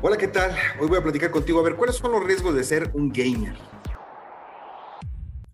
Hola, ¿qué tal? Hoy voy a platicar contigo a ver cuáles son los riesgos de ser un gamer.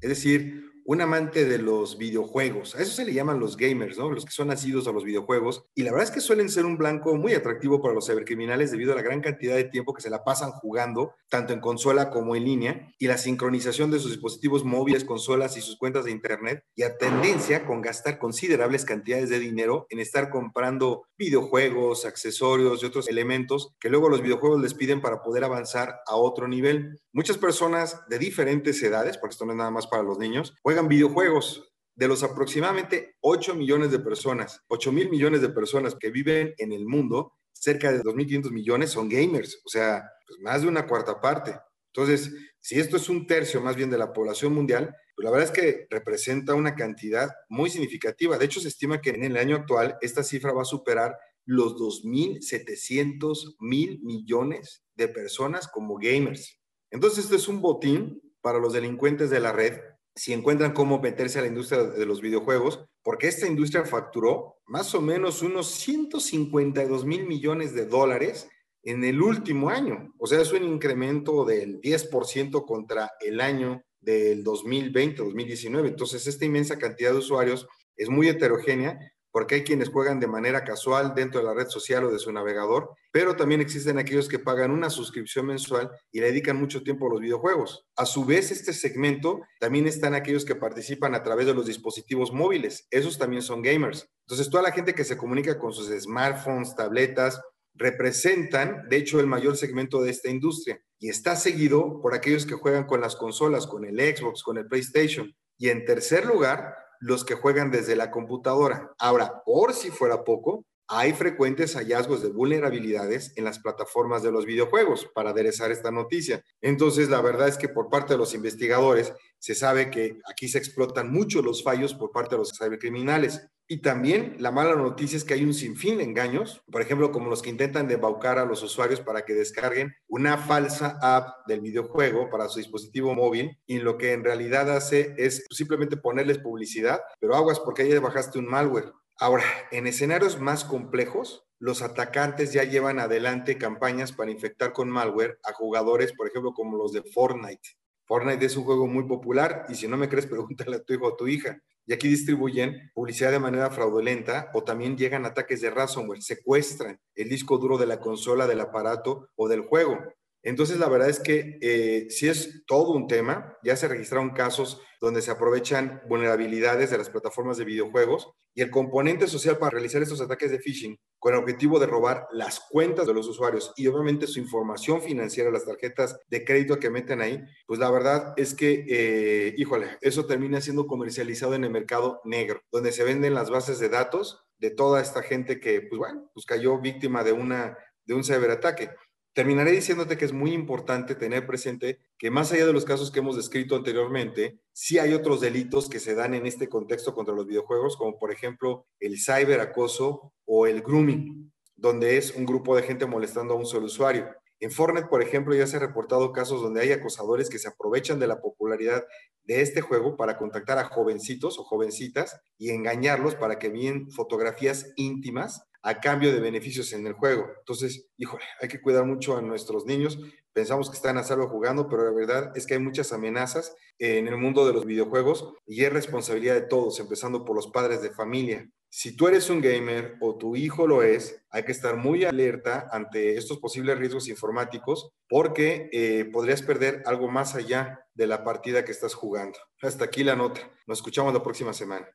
Es decir, un amante de los videojuegos. A eso se le llaman los gamers, ¿no? Los que son nacidos a los videojuegos. Y la verdad es que suelen ser un blanco muy atractivo para los cibercriminales debido a la gran cantidad de tiempo que se la pasan jugando, tanto en consola como en línea, y la sincronización de sus dispositivos móviles, consolas y sus cuentas de Internet, y a tendencia con gastar considerables cantidades de dinero en estar comprando videojuegos, accesorios y otros elementos que luego los videojuegos les piden para poder avanzar a otro nivel. Muchas personas de diferentes edades, porque esto no es nada más para los niños, juegan videojuegos. De los aproximadamente 8 millones de personas, 8 mil millones de personas que viven en el mundo, cerca de 2.500 millones son gamers, o sea, pues más de una cuarta parte. Entonces, si esto es un tercio más bien de la población mundial, pues la verdad es que representa una cantidad muy significativa. De hecho, se estima que en el año actual esta cifra va a superar los 2.700 mil millones de personas como gamers. Entonces, esto es un botín para los delincuentes de la red si encuentran cómo meterse a la industria de los videojuegos, porque esta industria facturó más o menos unos 152 mil millones de dólares en el último año. O sea, es un incremento del 10% contra el año del 2020, 2019. Entonces, esta inmensa cantidad de usuarios es muy heterogénea porque hay quienes juegan de manera casual dentro de la red social o de su navegador, pero también existen aquellos que pagan una suscripción mensual y le dedican mucho tiempo a los videojuegos. A su vez, este segmento también están aquellos que participan a través de los dispositivos móviles. Esos también son gamers. Entonces, toda la gente que se comunica con sus smartphones, tabletas, representan, de hecho, el mayor segmento de esta industria. Y está seguido por aquellos que juegan con las consolas, con el Xbox, con el PlayStation. Y en tercer lugar, los que juegan desde la computadora. Ahora, por si fuera poco, hay frecuentes hallazgos de vulnerabilidades en las plataformas de los videojuegos para aderezar esta noticia. Entonces, la verdad es que por parte de los investigadores se sabe que aquí se explotan mucho los fallos por parte de los cibercriminales. Y también la mala noticia es que hay un sinfín de engaños, por ejemplo, como los que intentan debaucar a los usuarios para que descarguen una falsa app del videojuego para su dispositivo móvil y lo que en realidad hace es simplemente ponerles publicidad, pero aguas porque ahí bajaste un malware. Ahora, en escenarios más complejos, los atacantes ya llevan adelante campañas para infectar con malware a jugadores, por ejemplo, como los de Fortnite. Fortnite es un juego muy popular y si no me crees, pregúntale a tu hijo o a tu hija. Y aquí distribuyen publicidad de manera fraudulenta o también llegan ataques de ransomware, secuestran el disco duro de la consola, del aparato o del juego. Entonces, la verdad es que eh, si es todo un tema. Ya se registraron casos donde se aprovechan vulnerabilidades de las plataformas de videojuegos y el componente social para realizar estos ataques de phishing con el objetivo de robar las cuentas de los usuarios y obviamente su información financiera, las tarjetas de crédito que meten ahí, pues la verdad es que, eh, híjole, eso termina siendo comercializado en el mercado negro, donde se venden las bases de datos de toda esta gente que, pues bueno, pues cayó víctima de, una, de un ciberataque. Terminaré diciéndote que es muy importante tener presente que más allá de los casos que hemos descrito anteriormente, sí hay otros delitos que se dan en este contexto contra los videojuegos, como por ejemplo el cyberacoso o el grooming, donde es un grupo de gente molestando a un solo usuario. En Fortnite, por ejemplo, ya se ha reportado casos donde hay acosadores que se aprovechan de la popularidad de este juego para contactar a jovencitos o jovencitas y engañarlos para que envíen fotografías íntimas a cambio de beneficios en el juego. Entonces, híjole, hay que cuidar mucho a nuestros niños. Pensamos que están a salvo jugando, pero la verdad es que hay muchas amenazas en el mundo de los videojuegos y es responsabilidad de todos, empezando por los padres de familia. Si tú eres un gamer o tu hijo lo es, hay que estar muy alerta ante estos posibles riesgos informáticos porque eh, podrías perder algo más allá de la partida que estás jugando. Hasta aquí la nota. Nos escuchamos la próxima semana.